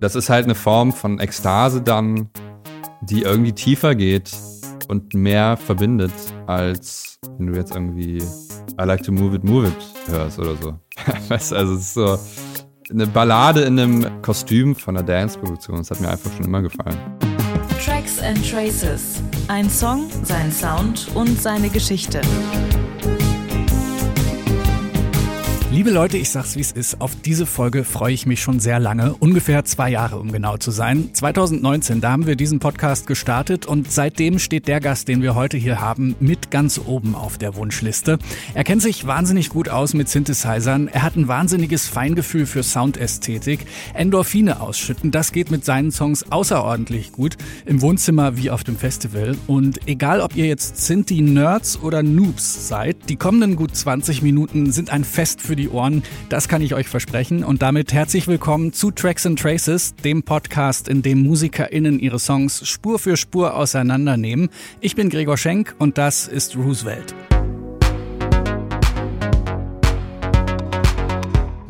Das ist halt eine Form von Ekstase dann, die irgendwie tiefer geht und mehr verbindet, als wenn du jetzt irgendwie I like to move it, move it hörst oder so. weißt also es ist so eine Ballade in einem Kostüm von einer Dance-Produktion. Das hat mir einfach schon immer gefallen. Tracks and Traces. Ein Song, sein Sound und seine Geschichte. Liebe Leute, ich sag's wie es ist. Auf diese Folge freue ich mich schon sehr lange. Ungefähr zwei Jahre, um genau zu sein. 2019, da haben wir diesen Podcast gestartet und seitdem steht der Gast, den wir heute hier haben, mit ganz oben auf der Wunschliste. Er kennt sich wahnsinnig gut aus mit Synthesizern. Er hat ein wahnsinniges Feingefühl für Soundästhetik. Endorphine ausschütten, das geht mit seinen Songs außerordentlich gut. Im Wohnzimmer wie auf dem Festival. Und egal, ob ihr jetzt Synthi-Nerds oder Noobs seid, die kommenden gut 20 Minuten sind ein Fest für die Ohren, das kann ich euch versprechen. Und damit herzlich willkommen zu Tracks and Traces, dem Podcast, in dem MusikerInnen ihre Songs Spur für Spur auseinandernehmen. Ich bin Gregor Schenk und das ist Roosevelt.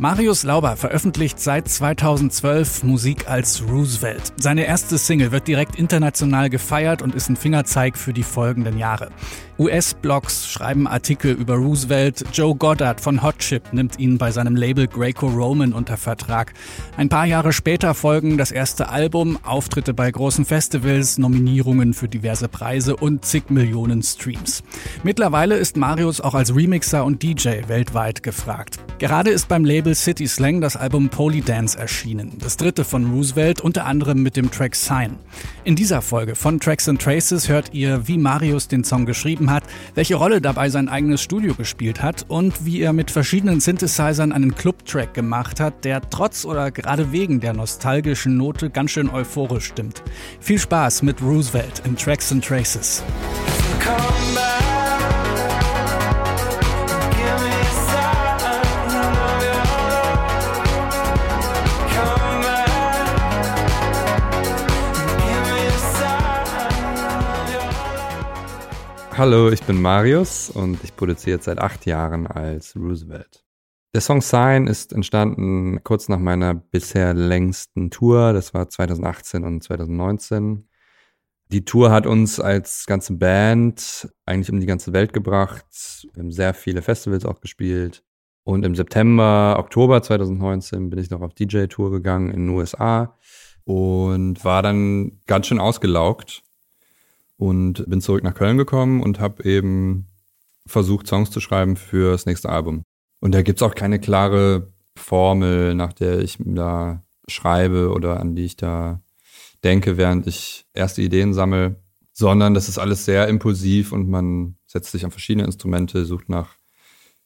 Marius Lauber veröffentlicht seit 2012 Musik als Roosevelt. Seine erste Single wird direkt international gefeiert und ist ein Fingerzeig für die folgenden Jahre. US-Blogs schreiben Artikel über Roosevelt. Joe Goddard von Hot Chip nimmt ihn bei seinem Label Greco-Roman unter Vertrag. Ein paar Jahre später folgen das erste Album, Auftritte bei großen Festivals, Nominierungen für diverse Preise und zig Millionen Streams. Mittlerweile ist Marius auch als Remixer und DJ weltweit gefragt. Gerade ist beim Label City Slang das Album Polydance erschienen, das dritte von Roosevelt, unter anderem mit dem Track Sign. In dieser Folge von Tracks and Traces hört ihr, wie Marius den Song geschrieben hat, welche Rolle dabei sein eigenes Studio gespielt hat und wie er mit verschiedenen Synthesizern einen Club-Track gemacht hat, der trotz oder gerade wegen der nostalgischen Note ganz schön euphorisch stimmt. Viel Spaß mit Roosevelt in Tracks and Traces. Hallo, ich bin Marius und ich produziere seit acht Jahren als Roosevelt. Der Song Sign ist entstanden kurz nach meiner bisher längsten Tour. Das war 2018 und 2019. Die Tour hat uns als ganze Band eigentlich um die ganze Welt gebracht. Wir haben sehr viele Festivals auch gespielt. Und im September, Oktober 2019 bin ich noch auf DJ-Tour gegangen in den USA und war dann ganz schön ausgelaugt und bin zurück nach Köln gekommen und habe eben versucht, Songs zu schreiben für das nächste Album. Und da gibt's auch keine klare Formel, nach der ich da schreibe oder an die ich da denke, während ich erste Ideen sammle, sondern das ist alles sehr impulsiv und man setzt sich an verschiedene Instrumente, sucht nach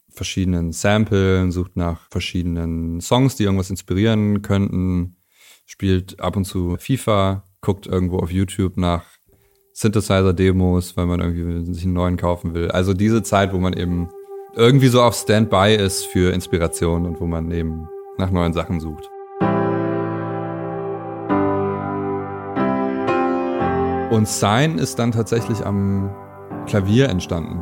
verschiedenen Samplen, sucht nach verschiedenen Songs, die irgendwas inspirieren könnten, spielt ab und zu FIFA, guckt irgendwo auf YouTube nach Synthesizer-Demos, weil man irgendwie sich einen neuen kaufen will. Also diese Zeit, wo man eben irgendwie so auf Standby ist für Inspiration und wo man eben nach neuen Sachen sucht. Und Sign ist dann tatsächlich am Klavier entstanden.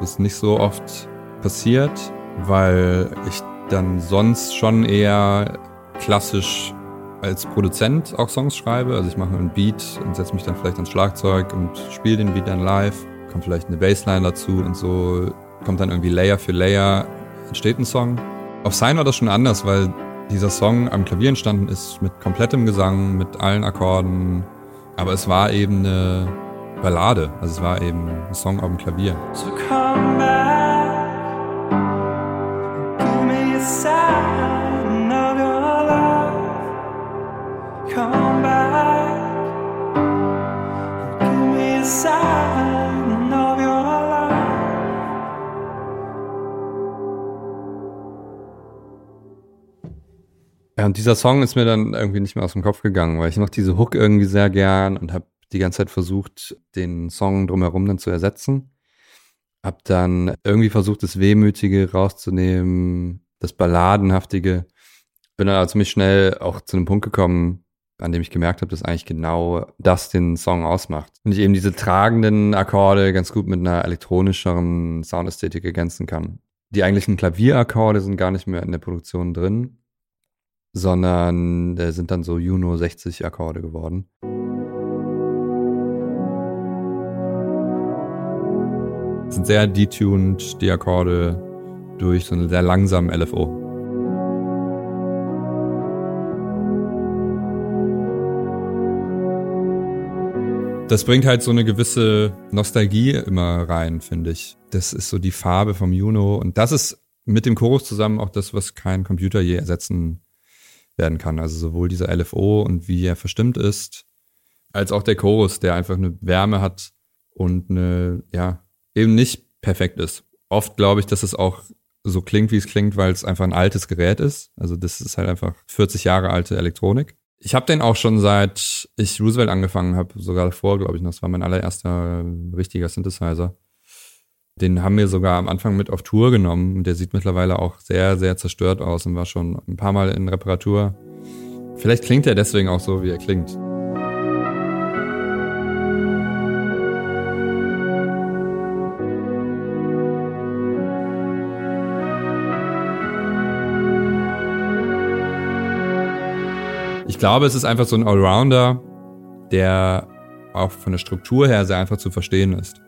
Das ist nicht so oft passiert, weil ich dann sonst schon eher klassisch als Produzent auch Songs schreibe. Also ich mache einen Beat und setze mich dann vielleicht ans Schlagzeug und spiele den Beat dann live. Kommt vielleicht eine Bassline dazu und so kommt dann irgendwie Layer für Layer, entsteht ein Song. Auf Sign war das schon anders, weil dieser Song am Klavier entstanden ist mit komplettem Gesang, mit allen Akkorden. Aber es war eben eine Ballade. Also es war eben ein Song auf dem Klavier. So und dieser Song ist mir dann irgendwie nicht mehr aus dem Kopf gegangen, weil ich noch diese Hook irgendwie sehr gern und habe die ganze Zeit versucht, den Song drumherum dann zu ersetzen. Hab dann irgendwie versucht, das Wehmütige rauszunehmen, das Balladenhaftige. Bin dann aber ziemlich schnell auch zu einem Punkt gekommen, an dem ich gemerkt habe, dass eigentlich genau das den Song ausmacht. Und ich eben diese tragenden Akkorde ganz gut mit einer elektronischeren Soundästhetik ergänzen kann. Die eigentlichen Klavierakkorde sind gar nicht mehr in der Produktion drin, sondern äh, sind dann so Juno 60 Akkorde geworden. sind sehr detuned, die Akkorde, durch so einen sehr langsamen LFO. Das bringt halt so eine gewisse Nostalgie immer rein, finde ich. Das ist so die Farbe vom Juno und das ist mit dem Chorus zusammen auch das, was kein Computer je ersetzen werden kann. Also sowohl dieser LFO und wie er verstimmt ist, als auch der Chorus, der einfach eine Wärme hat und eine, ja, eben nicht perfekt ist. Oft glaube ich, dass es auch so klingt, wie es klingt, weil es einfach ein altes Gerät ist. Also das ist halt einfach 40 Jahre alte Elektronik. Ich habe den auch schon seit ich Roosevelt angefangen habe, sogar davor, glaube ich noch. Das war mein allererster richtiger Synthesizer. Den haben wir sogar am Anfang mit auf Tour genommen. Der sieht mittlerweile auch sehr, sehr zerstört aus und war schon ein paar Mal in Reparatur. Vielleicht klingt er deswegen auch so, wie er klingt. glaube, es ist einfach so ein Allrounder, der auch von der Struktur her sehr einfach zu verstehen ist.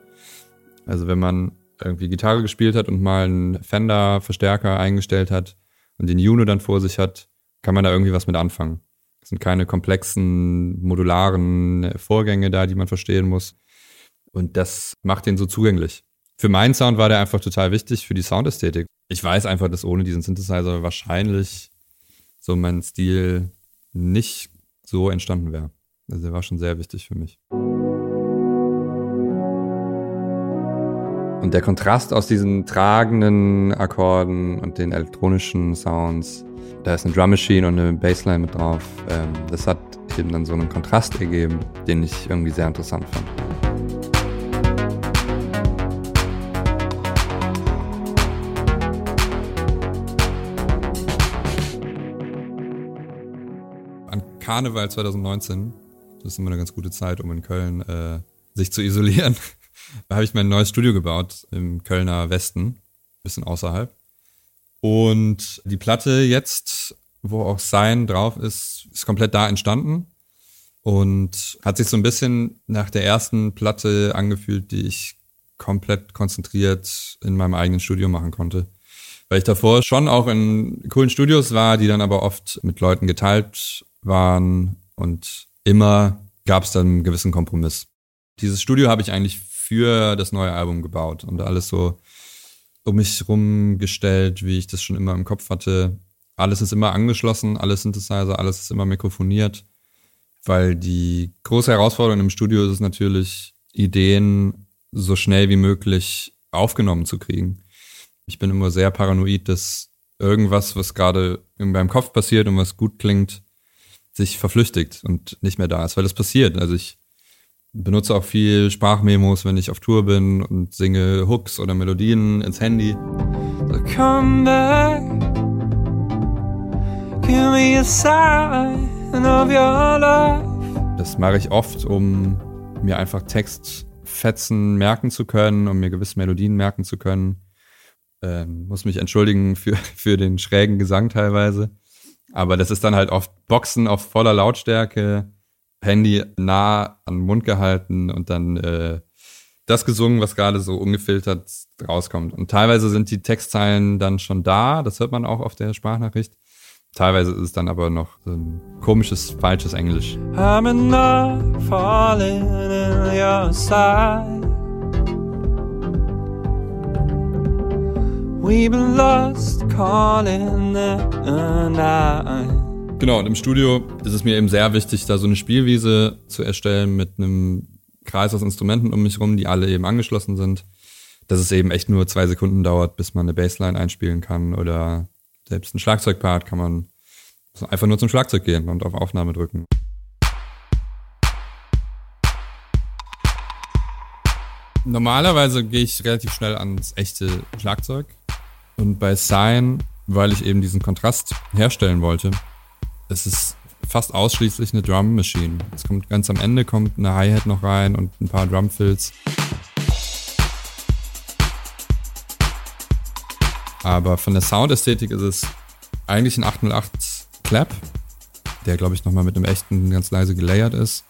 Also wenn man irgendwie Gitarre gespielt hat und mal einen Fender-Verstärker eingestellt hat und den Juno dann vor sich hat, kann man da irgendwie was mit anfangen. Es sind keine komplexen, modularen Vorgänge da, die man verstehen muss. Und das macht den so zugänglich. Für meinen Sound war der einfach total wichtig, für die Soundästhetik. Ich weiß einfach, dass ohne diesen Synthesizer wahrscheinlich so mein Stil nicht so entstanden wäre. Also der war schon sehr wichtig für mich. Und der Kontrast aus diesen tragenden Akkorden und den elektronischen Sounds, da ist eine Drum Machine und eine Bassline mit drauf, ähm, das hat eben dann so einen Kontrast ergeben, den ich irgendwie sehr interessant fand. Karneval 2019, das ist immer eine ganz gute Zeit, um in Köln äh, sich zu isolieren, da habe ich mein neues Studio gebaut im Kölner Westen, bisschen außerhalb. Und die Platte jetzt, wo auch Sein drauf ist, ist komplett da entstanden und hat sich so ein bisschen nach der ersten Platte angefühlt, die ich komplett konzentriert in meinem eigenen Studio machen konnte. Weil ich davor schon auch in coolen Studios war, die dann aber oft mit Leuten geteilt waren und immer gab es dann einen gewissen Kompromiss. Dieses Studio habe ich eigentlich für das neue Album gebaut und alles so um mich rumgestellt, wie ich das schon immer im Kopf hatte. Alles ist immer angeschlossen, alles Synthesizer, alles ist immer mikrofoniert, weil die große Herausforderung im Studio ist es natürlich, Ideen so schnell wie möglich aufgenommen zu kriegen. Ich bin immer sehr paranoid, dass irgendwas, was gerade in meinem Kopf passiert und was gut klingt, sich verflüchtigt und nicht mehr da ist, weil das passiert. Also ich benutze auch viel Sprachmemos, wenn ich auf Tour bin und singe Hooks oder Melodien ins Handy. So come back, give me a sign of your love. Das mache ich oft, um mir einfach Textfetzen merken zu können, um mir gewisse Melodien merken zu können. Ähm, muss mich entschuldigen für, für den schrägen Gesang teilweise. Aber das ist dann halt oft Boxen auf voller Lautstärke, Handy nah an den Mund gehalten und dann äh, das gesungen, was gerade so ungefiltert rauskommt. Und teilweise sind die Textzeilen dann schon da, das hört man auch auf der Sprachnachricht. Teilweise ist es dann aber noch so ein komisches, falsches Englisch. I'm not falling in your side. We've been lost calling the night. Genau, und im Studio ist es mir eben sehr wichtig, da so eine Spielwiese zu erstellen mit einem Kreis aus Instrumenten um mich rum, die alle eben angeschlossen sind. Dass es eben echt nur zwei Sekunden dauert, bis man eine Bassline einspielen kann oder selbst ein Schlagzeugpart kann man einfach nur zum Schlagzeug gehen und auf Aufnahme drücken. Normalerweise gehe ich relativ schnell ans echte Schlagzeug. Und bei Sign, weil ich eben diesen Kontrast herstellen wollte, es ist fast ausschließlich eine Drum Machine. Es kommt ganz am Ende kommt eine Hi-Hat noch rein und ein paar Drum Fills. Aber von der Soundästhetik ist es eigentlich ein 808 Clap, der glaube ich nochmal mit einem echten ganz leise gelayert ist.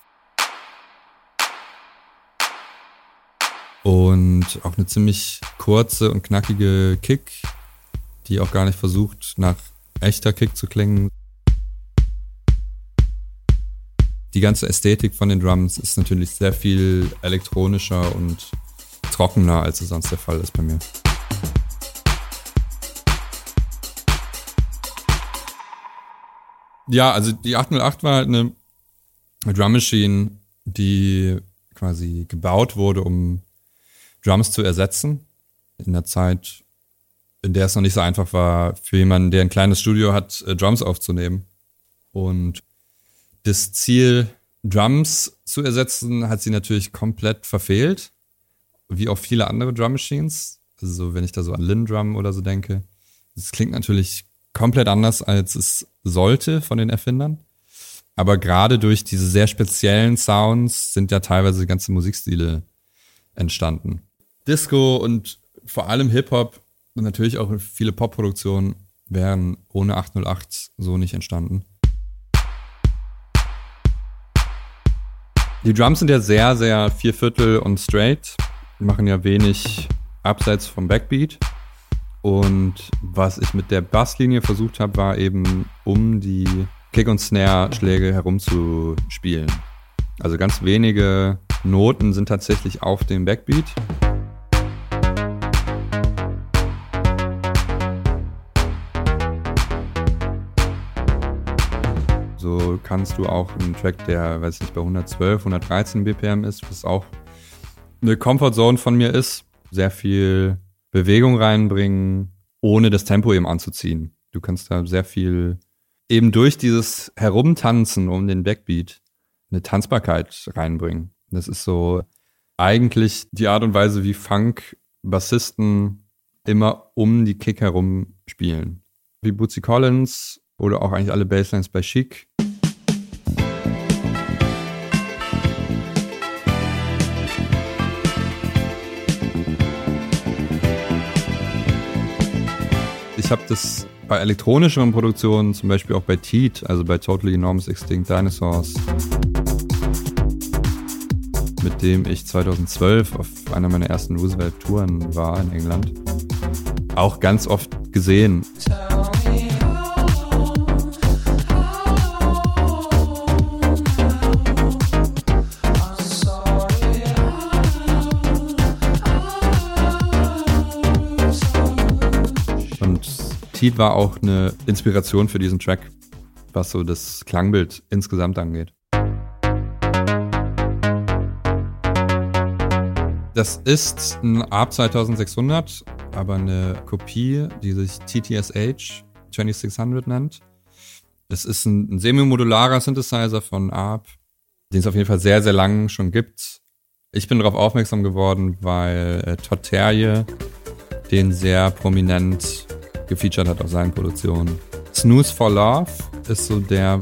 Und auch eine ziemlich kurze und knackige Kick, die auch gar nicht versucht, nach echter Kick zu klingen. Die ganze Ästhetik von den Drums ist natürlich sehr viel elektronischer und trockener, als es sonst der Fall ist bei mir. Ja, also die 808 war halt eine Drum Machine, die quasi gebaut wurde, um Drums zu ersetzen. In der Zeit, in der es noch nicht so einfach war, für jemanden, der ein kleines Studio hat, äh, Drums aufzunehmen. Und das Ziel, Drums zu ersetzen, hat sie natürlich komplett verfehlt. Wie auch viele andere Drum Machines. Also, wenn ich da so an Lin Drum oder so denke. Das klingt natürlich komplett anders, als es sollte von den Erfindern. Aber gerade durch diese sehr speziellen Sounds sind ja teilweise ganze Musikstile entstanden. Disco und vor allem Hip-Hop und natürlich auch viele Popproduktionen wären ohne 808 so nicht entstanden. Die Drums sind ja sehr, sehr Vierviertel und straight, machen ja wenig abseits vom Backbeat. Und was ich mit der Basslinie versucht habe, war eben um die Kick- und Snare-Schläge herumzuspielen. Also ganz wenige Noten sind tatsächlich auf dem Backbeat. So kannst du auch einen Track, der, weiß ich nicht, bei 112, 113 BPM ist, was auch eine Comfortzone von mir ist, sehr viel Bewegung reinbringen, ohne das Tempo eben anzuziehen. Du kannst da sehr viel eben durch dieses Herumtanzen um den Backbeat eine Tanzbarkeit reinbringen. Das ist so eigentlich die Art und Weise, wie Funk-Bassisten immer um die Kick herum spielen. Wie Bootsy Collins oder auch eigentlich alle Basslines bei Chic ich habe das bei elektronischeren Produktionen, zum Beispiel auch bei Teat, also bei Totally Enormous Extinct Dinosaurs, mit dem ich 2012 auf einer meiner ersten Roosevelt-Touren war in England, auch ganz oft gesehen. Heat war auch eine Inspiration für diesen Track, was so das Klangbild insgesamt angeht. Das ist ein ARP 2600, aber eine Kopie, die sich TTSH 2600 nennt. Das ist ein, ein semi-modularer Synthesizer von ARP, den es auf jeden Fall sehr, sehr lang schon gibt. Ich bin darauf aufmerksam geworden, weil äh, Todd Terje den sehr prominent gefeatured hat auf seinen Produktionen. Snooze for Love ist so der,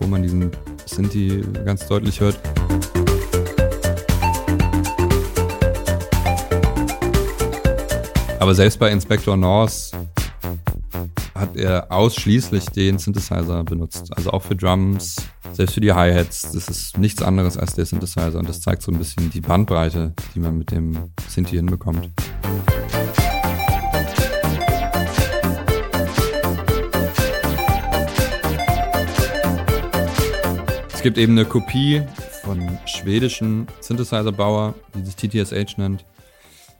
wo man diesen Sinti ganz deutlich hört. Aber selbst bei Inspector North hat er ausschließlich den Synthesizer benutzt. Also auch für Drums, selbst für die Hi-Hats. Das ist nichts anderes als der Synthesizer. Und das zeigt so ein bisschen die Bandbreite, die man mit dem Synthi hinbekommt. Gibt eben eine Kopie von schwedischen Synthesizer-Bauer, die sich TTSH nennt,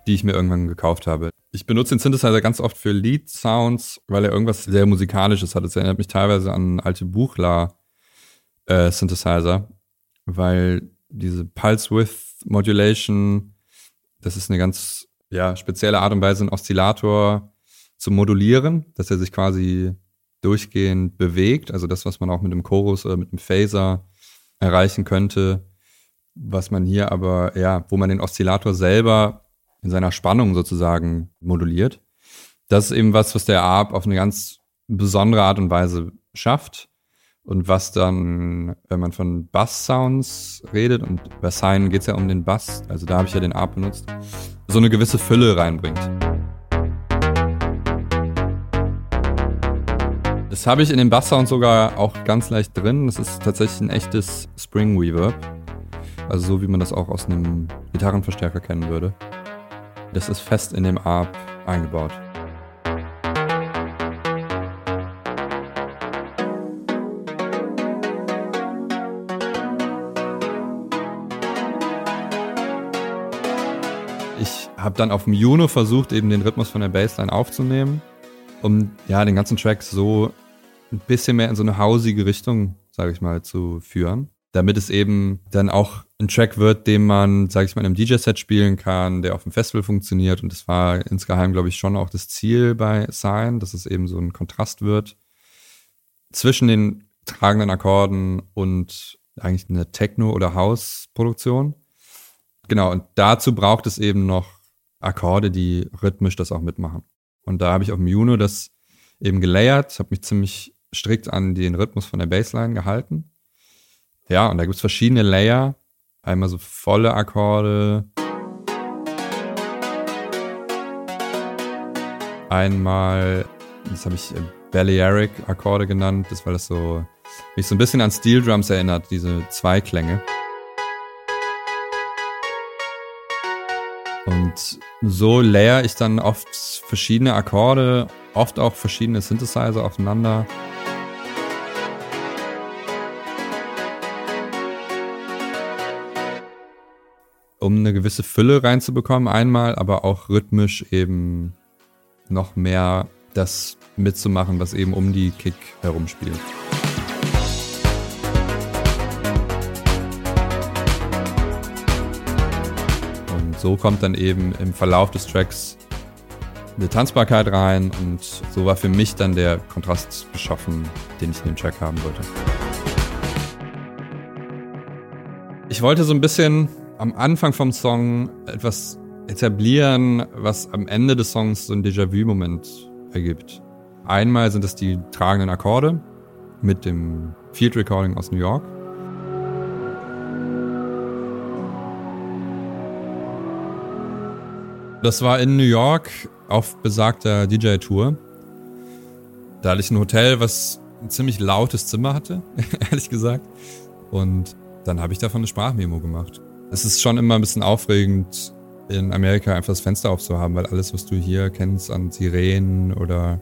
die ich mir irgendwann gekauft habe. Ich benutze den Synthesizer ganz oft für Lead-Sounds, weil er irgendwas sehr Musikalisches hat. Es erinnert mich teilweise an alte Buchla-Synthesizer, äh, weil diese Pulse-Width-Modulation, das ist eine ganz ja, spezielle Art und Weise, einen Oszillator zu modulieren, dass er sich quasi durchgehend bewegt. Also das, was man auch mit dem Chorus oder mit dem Phaser erreichen könnte, was man hier aber, ja, wo man den Oszillator selber in seiner Spannung sozusagen moduliert. Das ist eben was, was der ARP auf eine ganz besondere Art und Weise schafft. Und was dann, wenn man von Bass-Sounds redet, und bei Sign geht es ja um den Bass, also da habe ich ja den Arp benutzt, so eine gewisse Fülle reinbringt. Das habe ich in dem Bass-Sound sogar auch ganz leicht drin. Das ist tatsächlich ein echtes Spring Reverb. Also so wie man das auch aus einem Gitarrenverstärker kennen würde. Das ist fest in dem Arp eingebaut. Ich habe dann auf dem Juno versucht, eben den Rhythmus von der Bassline aufzunehmen, um ja den ganzen Track so ein bisschen mehr in so eine hausige Richtung, sage ich mal, zu führen. Damit es eben dann auch ein Track wird, den man, sage ich mal, in einem DJ-Set spielen kann, der auf dem Festival funktioniert. Und das war insgeheim, glaube ich, schon auch das Ziel bei Sign, dass es eben so ein Kontrast wird zwischen den tragenden Akkorden und eigentlich eine Techno- oder House-Produktion. Genau, und dazu braucht es eben noch Akkorde, die rhythmisch das auch mitmachen. Und da habe ich auf dem Juno das eben gelayert, habe mich ziemlich strikt an den Rhythmus von der Bassline gehalten. Ja, und da gibt es verschiedene Layer. Einmal so volle Akkorde. Einmal, das habe ich äh, Balearic-Akkorde genannt, das weil das so mich so ein bisschen an Steel Drums erinnert, diese Zweiklänge. Und so layer ich dann oft verschiedene Akkorde, oft auch verschiedene Synthesizer aufeinander. Um eine gewisse Fülle reinzubekommen einmal, aber auch rhythmisch eben noch mehr das mitzumachen, was eben um die Kick herumspielt. Und so kommt dann eben im Verlauf des Tracks eine Tanzbarkeit rein und so war für mich dann der Kontrast geschaffen, den ich in dem Track haben wollte. Ich wollte so ein bisschen am Anfang vom Song etwas etablieren, was am Ende des Songs so ein Déjà-vu-Moment ergibt. Einmal sind es die tragenden Akkorde mit dem Field Recording aus New York. Das war in New York auf besagter DJ-Tour. Da hatte ich ein Hotel, was ein ziemlich lautes Zimmer hatte, ehrlich gesagt. Und dann habe ich davon eine Sprachmemo gemacht es ist schon immer ein bisschen aufregend, in Amerika einfach das Fenster aufzuhaben, weil alles, was du hier kennst an Sirenen oder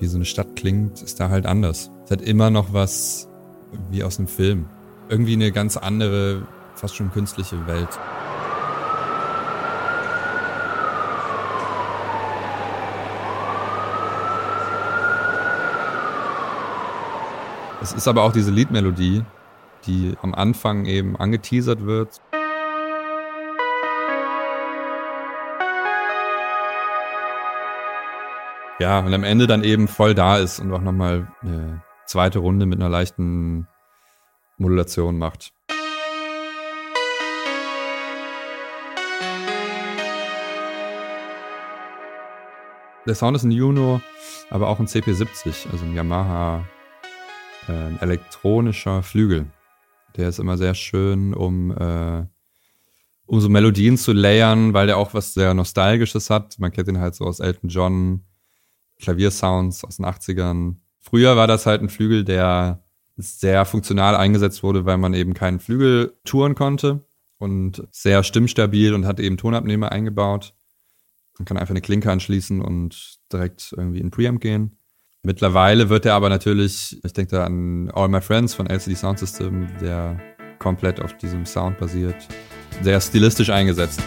wie so eine Stadt klingt, ist da halt anders. Es hat immer noch was wie aus einem Film. Irgendwie eine ganz andere, fast schon künstliche Welt. Es ist aber auch diese Liedmelodie, die am Anfang eben angeteasert wird. Ja, und am Ende dann eben voll da ist und auch nochmal eine zweite Runde mit einer leichten Modulation macht. Der Sound ist ein Juno, aber auch ein CP70, also ein Yamaha äh, elektronischer Flügel. Der ist immer sehr schön, um, äh, um so Melodien zu layern, weil der auch was sehr Nostalgisches hat. Man kennt ihn halt so aus Elton John, Klaviersounds aus den 80ern. Früher war das halt ein Flügel, der sehr funktional eingesetzt wurde, weil man eben keinen Flügel touren konnte und sehr stimmstabil und hat eben Tonabnehmer eingebaut. Man kann einfach eine Klinke anschließen und direkt irgendwie in Preamp gehen. Mittlerweile wird er aber natürlich, ich denke da an All My Friends von LCD Sound System, der komplett auf diesem Sound basiert, sehr stilistisch eingesetzt.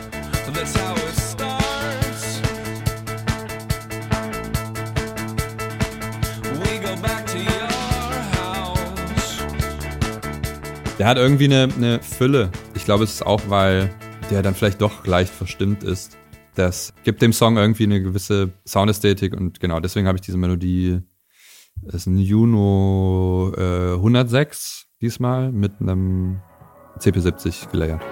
Der hat irgendwie eine, eine Fülle. Ich glaube, es ist auch, weil der dann vielleicht doch leicht verstimmt ist. Das gibt dem Song irgendwie eine gewisse Soundästhetik und genau deswegen habe ich diese Melodie. Das ist ein Juno äh, 106 diesmal mit einem CP70 gelayert.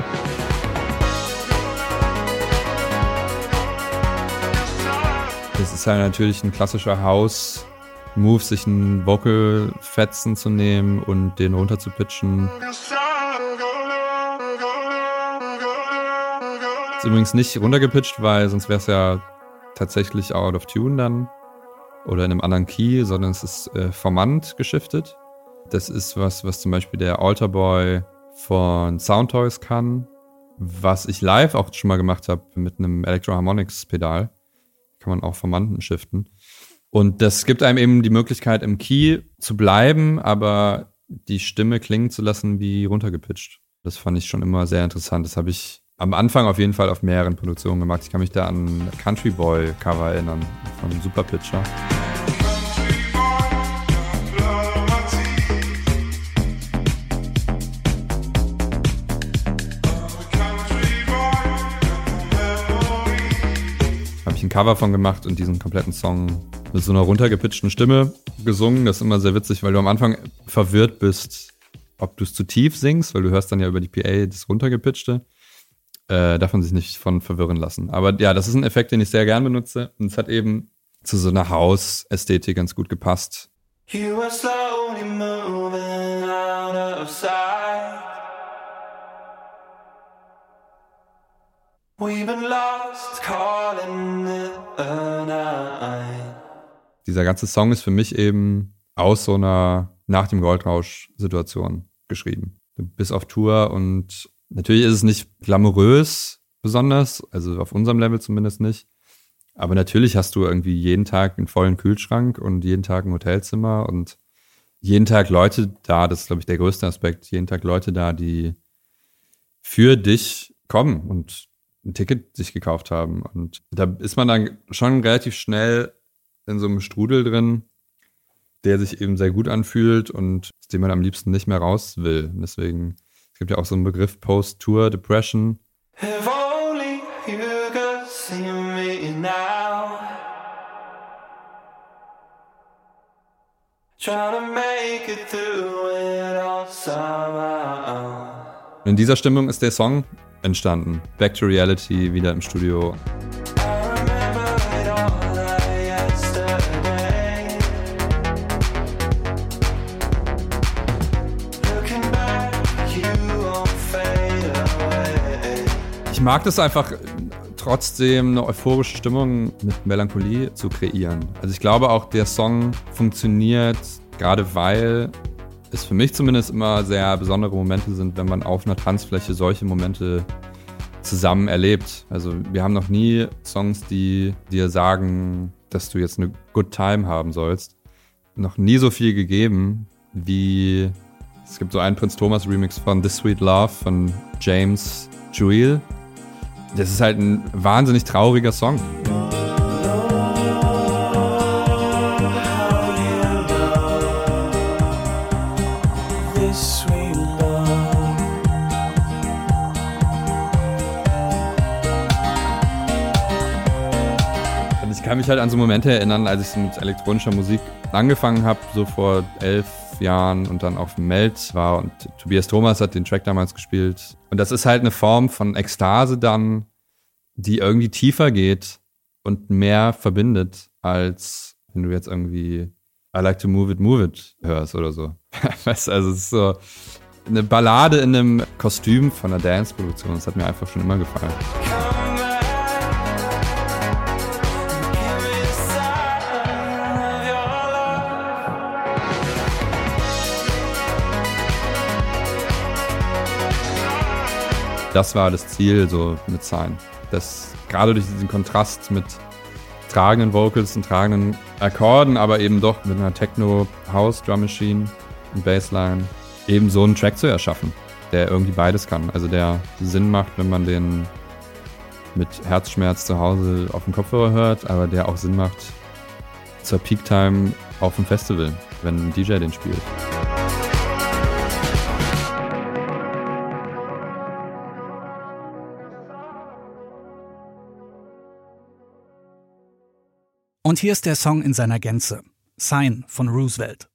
Das ist halt natürlich ein klassischer House Move, sich einen Vocal-Fetzen zu nehmen und den runter zu pitchen. Ist übrigens nicht runtergepitcht, weil sonst wäre es ja tatsächlich out of tune dann oder in einem anderen Key, sondern es ist äh, formant geschiftet. Das ist was, was zum Beispiel der Alter Boy von Soundtoys kann, was ich live auch schon mal gemacht habe mit einem Electro Harmonics Pedal. Kann man auch formanten shiften. Und das gibt einem eben die Möglichkeit, im Key zu bleiben, aber die Stimme klingen zu lassen wie runtergepitcht. Das fand ich schon immer sehr interessant. Das habe ich am Anfang auf jeden Fall auf mehreren Produktionen gemacht. Ich kann mich da an Country Boy Cover erinnern von Super Pitcher. Habe ich ein Cover von gemacht und diesen kompletten Song mit so einer runtergepitchten Stimme gesungen. Das ist immer sehr witzig, weil du am Anfang verwirrt bist, ob du es zu tief singst, weil du hörst dann ja über die PA das runtergepitchte äh, darf man sich nicht von verwirren lassen. Aber ja, das ist ein Effekt, den ich sehr gern benutze. Und es hat eben zu so einer Hausästhetik ganz gut gepasst. You are slowly moving out of sight. We've been lost, calling it a night. Dieser ganze Song ist für mich eben aus so einer nach dem Goldrausch-Situation geschrieben. Du bist auf Tour und Natürlich ist es nicht glamourös besonders, also auf unserem Level zumindest nicht. Aber natürlich hast du irgendwie jeden Tag einen vollen Kühlschrank und jeden Tag ein Hotelzimmer und jeden Tag Leute da, das ist, glaube ich, der größte Aspekt, jeden Tag Leute da, die für dich kommen und ein Ticket sich gekauft haben. Und da ist man dann schon relativ schnell in so einem Strudel drin, der sich eben sehr gut anfühlt und aus dem man am liebsten nicht mehr raus will. Deswegen es gibt ja auch so einen Begriff Post-Tour Depression. If only you could see me now. Trying to make it through it all somehow. In dieser Stimmung ist der Song entstanden. Back to Reality wieder im Studio. Ich mag das einfach trotzdem eine euphorische Stimmung mit Melancholie zu kreieren. Also ich glaube auch, der Song funktioniert gerade weil es für mich zumindest immer sehr besondere Momente sind, wenn man auf einer Tanzfläche solche Momente zusammen erlebt. Also wir haben noch nie Songs, die dir sagen, dass du jetzt eine Good Time haben sollst. Noch nie so viel gegeben wie es gibt so einen Prinz Thomas Remix von This Sweet Love von James Jewel. Das ist halt ein wahnsinnig trauriger Song. ich kann mich halt an so Momente erinnern, als ich mit elektronischer Musik angefangen habe, so vor elf Jahren und dann auf Meld war und Tobias Thomas hat den Track damals gespielt. Und das ist halt eine Form von Ekstase dann, die irgendwie tiefer geht und mehr verbindet, als wenn du jetzt irgendwie I like to move it, move it hörst oder so. weißt du, also es ist so eine Ballade in einem Kostüm von einer Dance-Produktion. Das hat mir einfach schon immer gefallen. Das war das Ziel so mit Sign. Das gerade durch diesen Kontrast mit tragenden Vocals und tragenden Akkorden, aber eben doch mit einer Techno-House-Drum Machine und Bassline eben so einen Track zu erschaffen, der irgendwie beides kann. Also der Sinn macht, wenn man den mit Herzschmerz zu Hause auf dem Kopfhörer hört, aber der auch Sinn macht zur Peak Time auf dem Festival, wenn ein DJ den spielt. Und hier ist der Song in seiner Gänze. Sign von Roosevelt.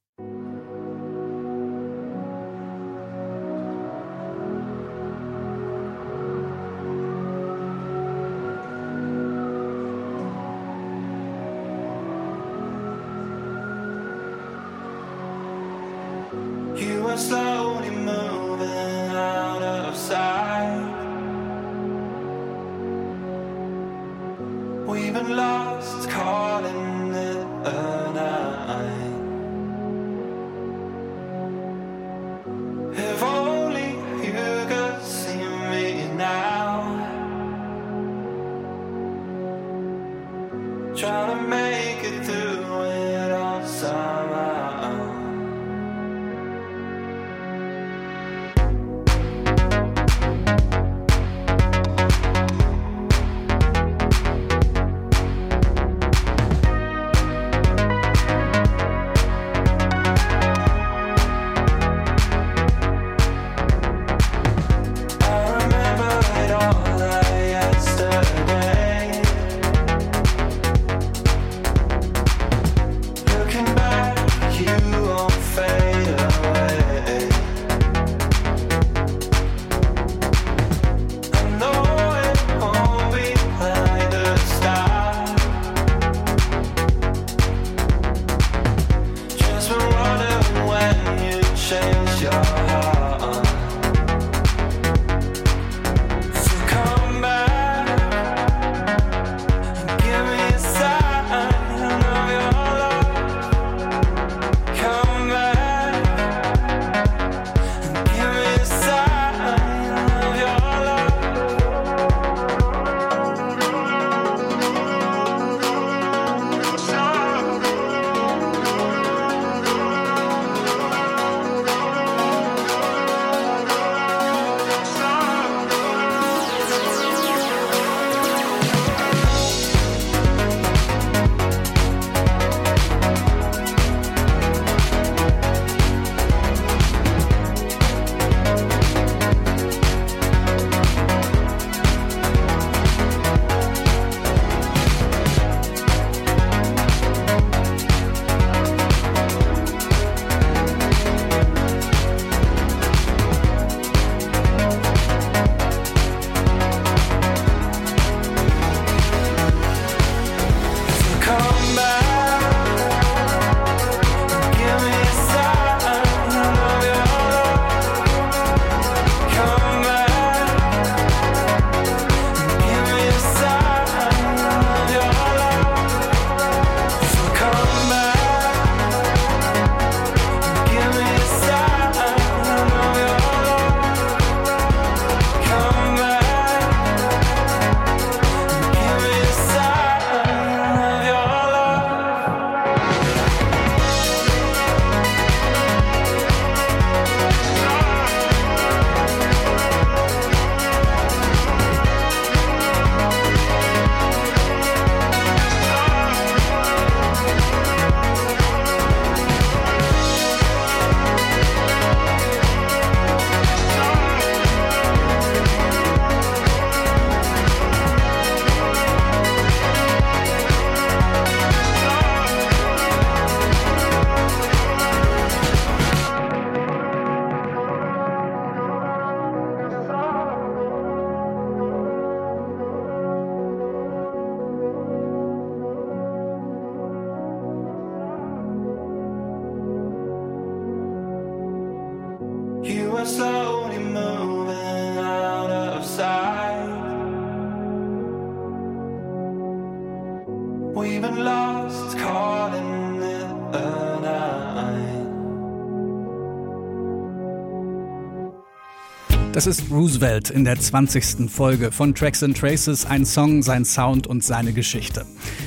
Das ist Roosevelt in der 20. Folge von Tracks and Traces, ein Song, sein Sound und seine Geschichte.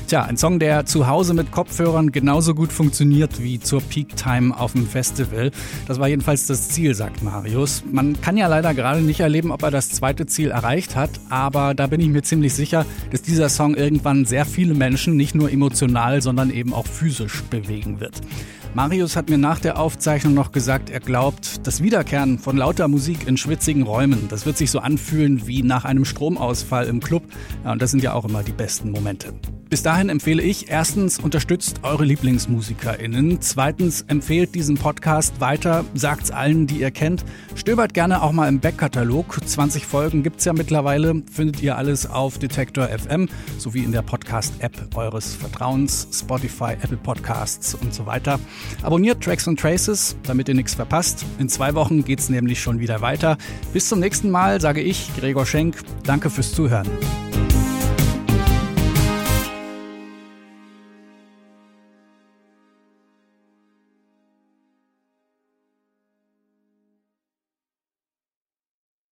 Tja, ein Song, der zu Hause mit Kopfhörern genauso gut funktioniert wie zur Peak Time auf dem Festival. Das war jedenfalls das Ziel, sagt Marius. Man kann ja leider gerade nicht erleben, ob er das zweite Ziel erreicht hat, aber da bin ich mir ziemlich sicher, dass dieser Song irgendwann sehr viele Menschen nicht nur emotional, sondern eben auch physisch bewegen wird. Marius hat mir nach der Aufzeichnung noch gesagt, er glaubt, das Wiederkehren von lauter Musik in schwitzigen Räumen, das wird sich so anfühlen wie nach einem Stromausfall im Club. Ja, und das sind ja auch immer die besten Momente. Bis dahin empfehle ich erstens, unterstützt eure LieblingsmusikerInnen. Zweitens, empfehlt diesen Podcast weiter, sagt's allen, die ihr kennt. Stöbert gerne auch mal im Backkatalog. 20 Folgen gibt's ja mittlerweile. Findet ihr alles auf Detektor FM sowie in der Podcast-App eures Vertrauens, Spotify, Apple Podcasts und so weiter. Abonniert Tracks and Traces, damit ihr nichts verpasst. In zwei Wochen geht's nämlich schon wieder weiter. Bis zum nächsten Mal sage ich, Gregor Schenk. Danke fürs Zuhören.